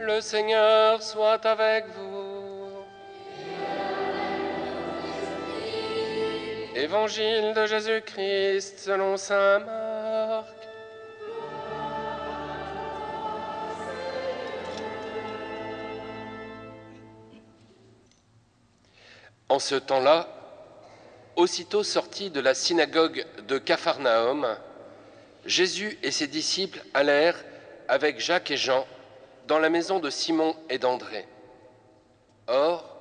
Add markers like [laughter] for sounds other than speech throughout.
Le Seigneur soit avec vous. Évangile de Jésus-Christ selon Saint Marc. En ce temps-là, aussitôt sorti de la synagogue de Capharnaüm, Jésus et ses disciples allèrent avec Jacques et Jean dans la maison de Simon et d'André. Or,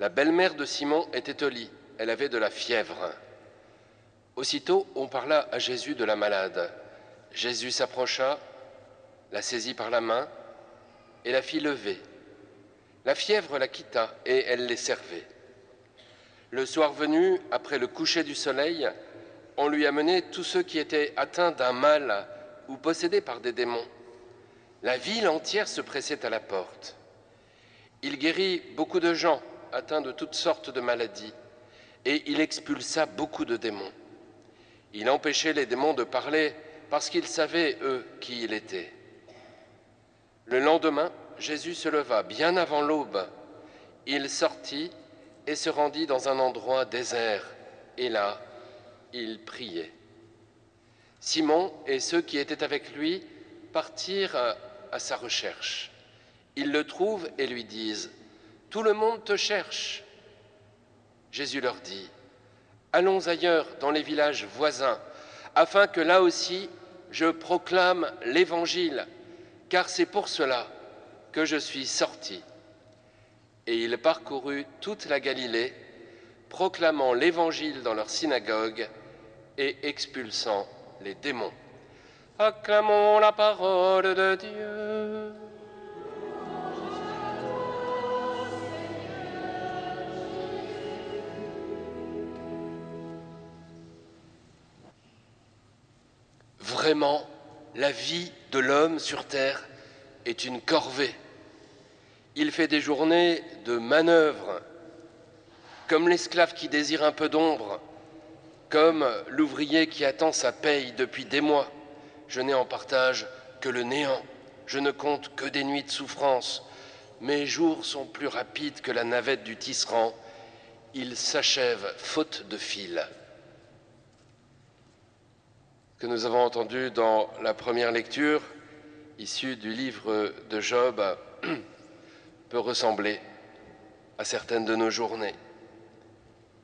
la belle-mère de Simon était au lit, elle avait de la fièvre. Aussitôt, on parla à Jésus de la malade. Jésus s'approcha, la saisit par la main et la fit lever. La fièvre la quitta et elle les servait. Le soir venu, après le coucher du soleil, on lui amenait tous ceux qui étaient atteints d'un mal ou possédés par des démons. La ville entière se pressait à la porte. Il guérit beaucoup de gens atteints de toutes sortes de maladies et il expulsa beaucoup de démons. Il empêchait les démons de parler parce qu'ils savaient, eux, qui il était. Le lendemain, Jésus se leva bien avant l'aube. Il sortit et se rendit dans un endroit désert, et là, il priait. Simon et ceux qui étaient avec lui partirent à sa recherche. Ils le trouvent et lui disent, Tout le monde te cherche. Jésus leur dit, Allons ailleurs dans les villages voisins, afin que là aussi je proclame l'Évangile, car c'est pour cela que je suis sorti. Et il parcourut toute la Galilée, proclamant l'Évangile dans leurs synagogues et expulsant les démons. Acclamons la parole de Dieu. Vraiment, la vie de l'homme sur Terre est une corvée. Il fait des journées de manœuvre, comme l'esclave qui désire un peu d'ombre, comme l'ouvrier qui attend sa paye depuis des mois. Je n'ai en partage que le néant, je ne compte que des nuits de souffrance. Mes jours sont plus rapides que la navette du tisserand, ils s'achèvent faute de fil que nous avons entendu dans la première lecture, issue du livre de Job, [clears throat] peut ressembler à certaines de nos journées.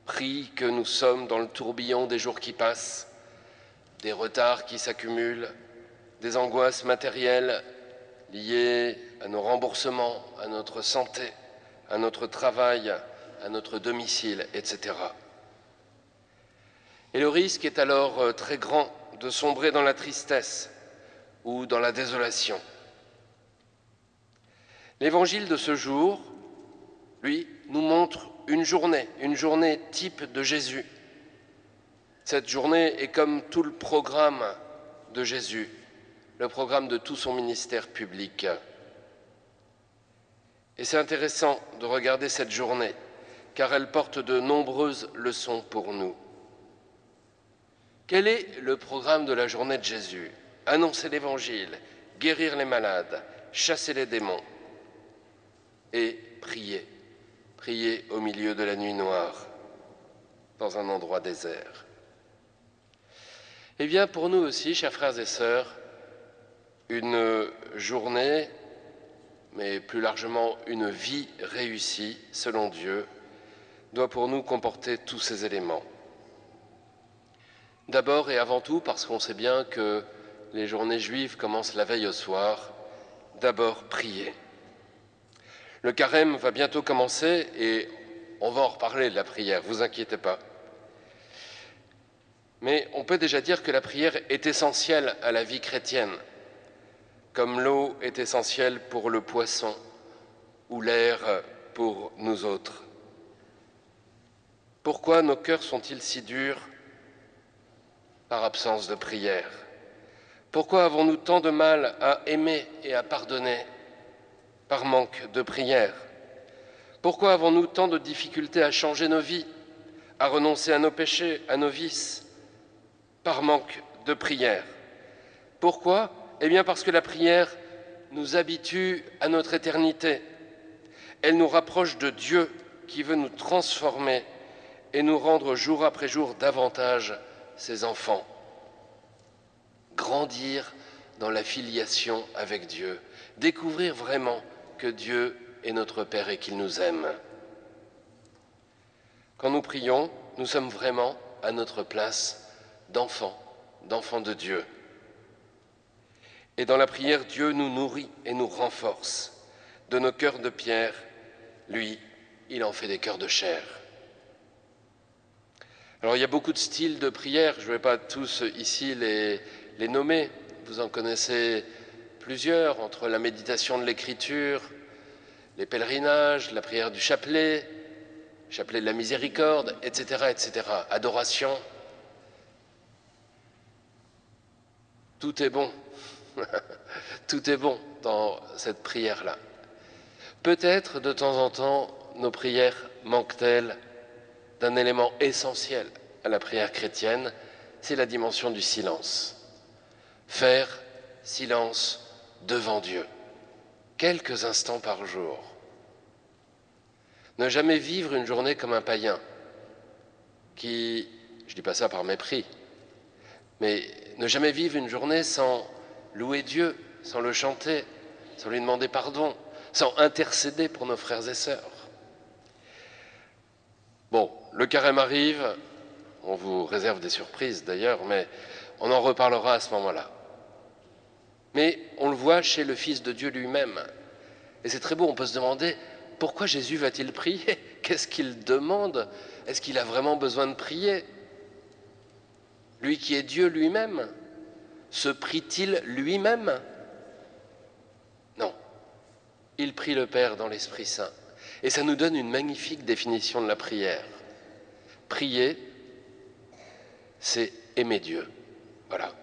Pris que nous sommes dans le tourbillon des jours qui passent, des retards qui s'accumulent, des angoisses matérielles liées à nos remboursements, à notre santé, à notre travail, à notre domicile, etc. Et le risque est alors euh, très grand de sombrer dans la tristesse ou dans la désolation. L'évangile de ce jour, lui, nous montre une journée, une journée type de Jésus. Cette journée est comme tout le programme de Jésus, le programme de tout son ministère public. Et c'est intéressant de regarder cette journée, car elle porte de nombreuses leçons pour nous. Quel est le programme de la journée de Jésus? Annoncer l'Évangile, guérir les malades, chasser les démons et prier. Prier au milieu de la nuit noire, dans un endroit désert. Eh bien, pour nous aussi, chers frères et sœurs, une journée, mais plus largement une vie réussie, selon Dieu, doit pour nous comporter tous ces éléments. D'abord et avant tout parce qu'on sait bien que les journées juives commencent la veille au soir. D'abord prier. Le carême va bientôt commencer et on va en reparler de la prière, vous inquiétez pas. Mais on peut déjà dire que la prière est essentielle à la vie chrétienne, comme l'eau est essentielle pour le poisson ou l'air pour nous autres. Pourquoi nos cœurs sont-ils si durs par absence de prière? Pourquoi avons-nous tant de mal à aimer et à pardonner par manque de prière? Pourquoi avons-nous tant de difficultés à changer nos vies, à renoncer à nos péchés, à nos vices, par manque de prière Pourquoi? Eh bien parce que la prière nous habitue à notre éternité. Elle nous rapproche de Dieu qui veut nous transformer et nous rendre jour après jour davantage ses enfants. Grandir dans la filiation avec Dieu, découvrir vraiment que Dieu est notre Père et qu'il nous aime. Quand nous prions, nous sommes vraiment à notre place d'enfants, d'enfants de Dieu. Et dans la prière, Dieu nous nourrit et nous renforce. De nos cœurs de pierre, lui, il en fait des cœurs de chair. Alors il y a beaucoup de styles de prière, je ne vais pas tous ici les, les nommer, vous en connaissez plusieurs, entre la méditation de l'écriture, les pèlerinages, la prière du chapelet, chapelet de la miséricorde, etc., etc., adoration. Tout est bon. [laughs] Tout est bon dans cette prière-là. Peut-être de temps en temps, nos prières manquent-elles d'un élément essentiel à la prière chrétienne, c'est la dimension du silence. Faire silence devant Dieu, quelques instants par jour. Ne jamais vivre une journée comme un païen qui, je ne dis pas ça par mépris, mais ne jamais vivre une journée sans louer Dieu, sans le chanter, sans lui demander pardon, sans intercéder pour nos frères et sœurs. Bon, le carême arrive, on vous réserve des surprises d'ailleurs, mais on en reparlera à ce moment-là. Mais on le voit chez le Fils de Dieu lui-même. Et c'est très beau, on peut se demander pourquoi Jésus va-t-il prier? [laughs] Qu'est-ce qu'il demande? Est-ce qu'il a vraiment besoin de prier? Lui qui est Dieu lui-même se prie-t-il lui-même Non. Il prie le Père dans l'Esprit Saint. Et ça nous donne une magnifique définition de la prière. Prier, c'est aimer Dieu. Voilà.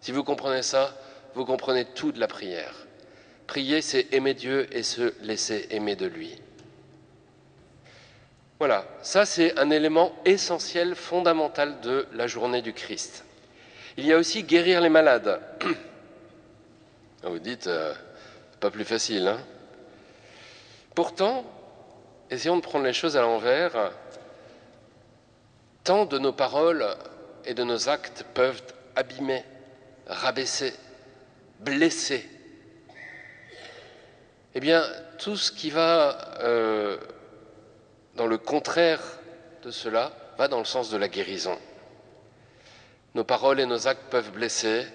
Si vous comprenez ça, vous comprenez tout de la prière. Prier, c'est aimer Dieu et se laisser aimer de lui. Voilà, ça c'est un élément essentiel, fondamental de la journée du Christ. Il y a aussi guérir les malades. [coughs] Vous dites, euh, pas plus facile. Hein Pourtant, essayons de prendre les choses à l'envers. Tant de nos paroles et de nos actes peuvent abîmer, rabaisser, blesser. Eh bien, tout ce qui va euh, dans le contraire de cela va dans le sens de la guérison. Nos paroles et nos actes peuvent blesser.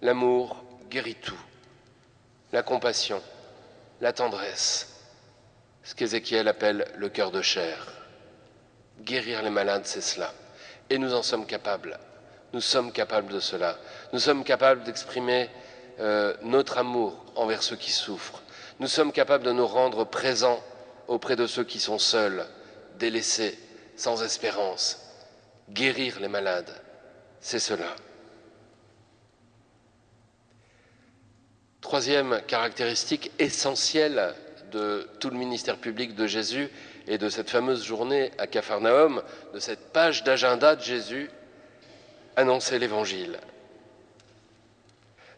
L'amour guérit tout. La compassion, la tendresse, ce qu'Ézéchiel appelle le cœur de chair. Guérir les malades, c'est cela. Et nous en sommes capables. Nous sommes capables de cela. Nous sommes capables d'exprimer euh, notre amour envers ceux qui souffrent. Nous sommes capables de nous rendre présents auprès de ceux qui sont seuls, délaissés, sans espérance. Guérir les malades, c'est cela. Troisième caractéristique essentielle de tout le ministère public de Jésus et de cette fameuse journée à Capharnaüm, de cette page d'agenda de Jésus, annoncer l'Évangile.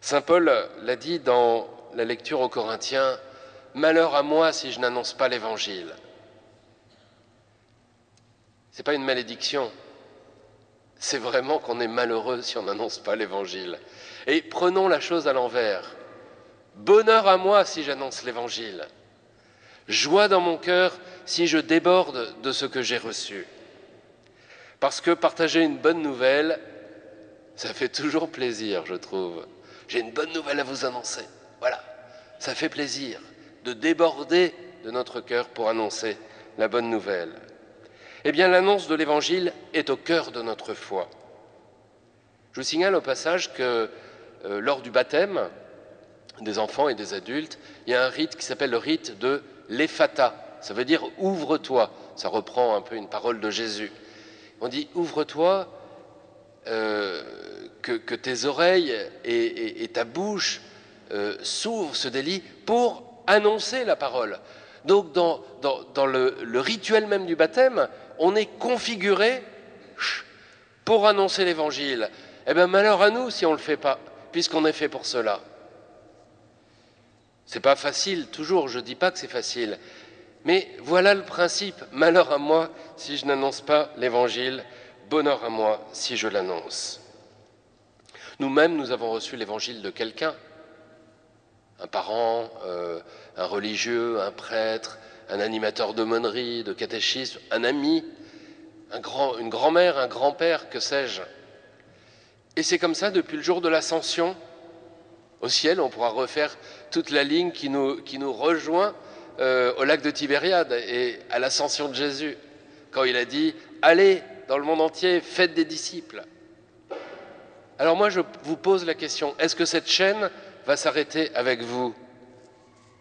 Saint Paul l'a dit dans la lecture aux Corinthiens, Malheur à moi si je n'annonce pas l'Évangile. Ce n'est pas une malédiction, c'est vraiment qu'on est malheureux si on n'annonce pas l'Évangile. Et prenons la chose à l'envers. Bonheur à moi si j'annonce l'Évangile. Joie dans mon cœur si je déborde de ce que j'ai reçu. Parce que partager une bonne nouvelle, ça fait toujours plaisir, je trouve. J'ai une bonne nouvelle à vous annoncer. Voilà, ça fait plaisir de déborder de notre cœur pour annoncer la bonne nouvelle. Eh bien, l'annonce de l'Évangile est au cœur de notre foi. Je vous signale au passage que euh, lors du baptême des enfants et des adultes, il y a un rite qui s'appelle le rite de l'Ephata. Ça veut dire ouvre-toi. Ça reprend un peu une parole de Jésus. On dit ouvre-toi, euh, que, tes oreilles et, ta bouche euh, s'ouvrent, se délient pour annoncer la parole. Donc dans, le, rituel même du baptême, on est configuré pour annoncer l'évangile. Eh bien, malheur à nous si on ne le fait pas, puisqu'on est fait pour cela. C'est pas facile, toujours, je dis pas que c'est facile. Mais voilà le principe. Malheur à moi si je n'annonce pas l'évangile, bonheur à moi si je l'annonce. Nous-mêmes, nous avons reçu l'évangile de quelqu'un, un parent, euh, un religieux, un prêtre, un animateur d'aumônerie, de catéchisme, un ami, une grand-mère, un grand-père, que sais-je. Et c'est comme ça depuis le jour de l'ascension. Au ciel, on pourra refaire toute la ligne qui nous, qui nous rejoint euh, au lac de Tibériade et à l'ascension de Jésus, quand il a dit Allez dans le monde entier, faites des disciples. Alors moi, je vous pose la question est-ce que cette chaîne va s'arrêter avec vous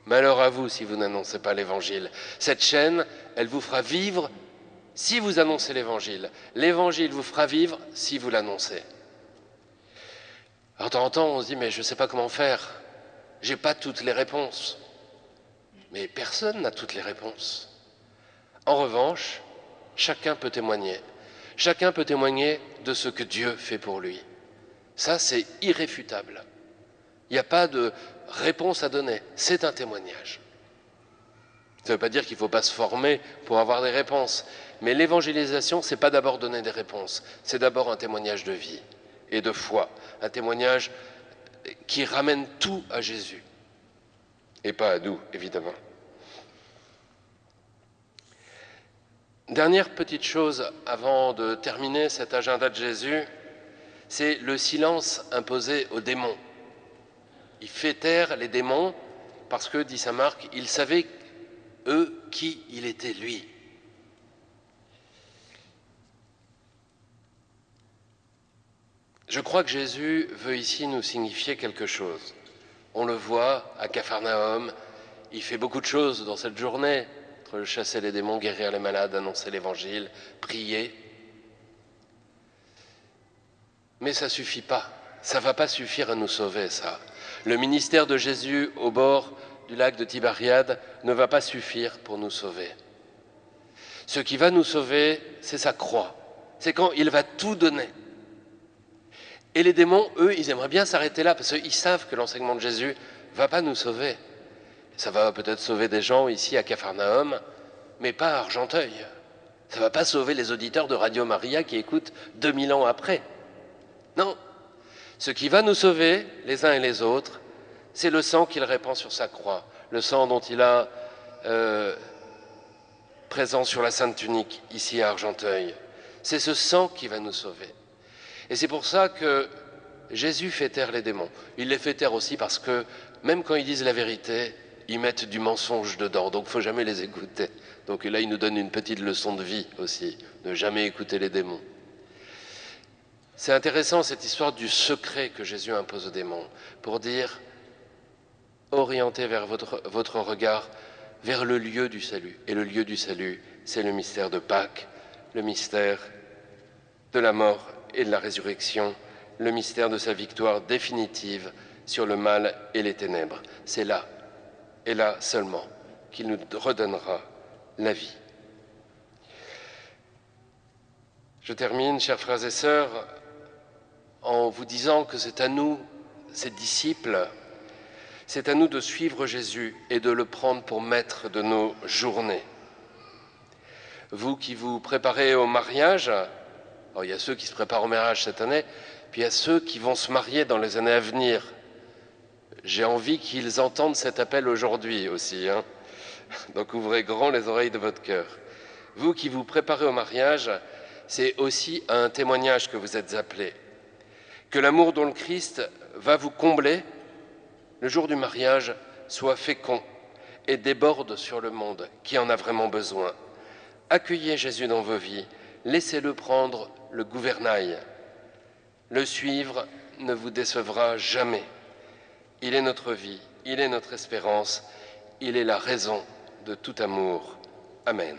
Malheur à vous si vous n'annoncez pas l'évangile. Cette chaîne, elle vous fera vivre si vous annoncez l'évangile. L'évangile vous fera vivre si vous l'annoncez. Alors de temps en temps, on se dit mais je ne sais pas comment faire. J'ai pas toutes les réponses. Mais personne n'a toutes les réponses. En revanche, chacun peut témoigner. Chacun peut témoigner de ce que Dieu fait pour lui. Ça, c'est irréfutable. Il n'y a pas de réponse à donner. C'est un témoignage. Ça ne veut pas dire qu'il ne faut pas se former pour avoir des réponses. Mais l'évangélisation, ce n'est pas d'abord donner des réponses. C'est d'abord un témoignage de vie et de foi. Un témoignage qui ramène tout à Jésus et pas à nous, évidemment. Dernière petite chose avant de terminer cet agenda de Jésus, c'est le silence imposé aux démons. Il fait taire les démons parce que, dit Saint Marc, ils savaient, eux, qui il était, lui. Je crois que Jésus veut ici nous signifier quelque chose. On le voit à Capharnaüm, il fait beaucoup de choses dans cette journée, entre chasser les démons, guérir les malades, annoncer l'évangile, prier. Mais ça suffit pas. Ça va pas suffire à nous sauver, ça. Le ministère de Jésus au bord du lac de Tibériade ne va pas suffire pour nous sauver. Ce qui va nous sauver, c'est sa croix. C'est quand il va tout donner. Et les démons, eux, ils aimeraient bien s'arrêter là parce qu'ils savent que l'enseignement de Jésus va pas nous sauver. Ça va peut-être sauver des gens ici à Capharnaüm, mais pas à Argenteuil. Ça va pas sauver les auditeurs de Radio Maria qui écoutent 2000 ans après. Non. Ce qui va nous sauver, les uns et les autres, c'est le sang qu'il répand sur sa croix, le sang dont il a euh, présent sur la Sainte Tunique, ici à Argenteuil. C'est ce sang qui va nous sauver. Et c'est pour ça que Jésus fait taire les démons. Il les fait taire aussi parce que même quand ils disent la vérité, ils mettent du mensonge dedans, donc il faut jamais les écouter. Donc là, il nous donne une petite leçon de vie aussi, ne jamais écouter les démons. C'est intéressant cette histoire du secret que Jésus impose aux démons, pour dire, orientez vers votre, votre regard vers le lieu du salut. Et le lieu du salut, c'est le mystère de Pâques, le mystère de la mort et de la résurrection, le mystère de sa victoire définitive sur le mal et les ténèbres. C'est là, et là seulement, qu'il nous redonnera la vie. Je termine, chers frères et sœurs, en vous disant que c'est à nous, ces disciples, c'est à nous de suivre Jésus et de le prendre pour maître de nos journées. Vous qui vous préparez au mariage, il y a ceux qui se préparent au mariage cette année, puis il y a ceux qui vont se marier dans les années à venir. J'ai envie qu'ils entendent cet appel aujourd'hui aussi. Hein. Donc ouvrez grand les oreilles de votre cœur. Vous qui vous préparez au mariage, c'est aussi un témoignage que vous êtes appelés. Que l'amour dont le Christ va vous combler, le jour du mariage, soit fécond et déborde sur le monde qui en a vraiment besoin. Accueillez Jésus dans vos vies, laissez-le prendre le gouvernail. Le suivre ne vous décevra jamais. Il est notre vie, il est notre espérance, il est la raison de tout amour. Amen.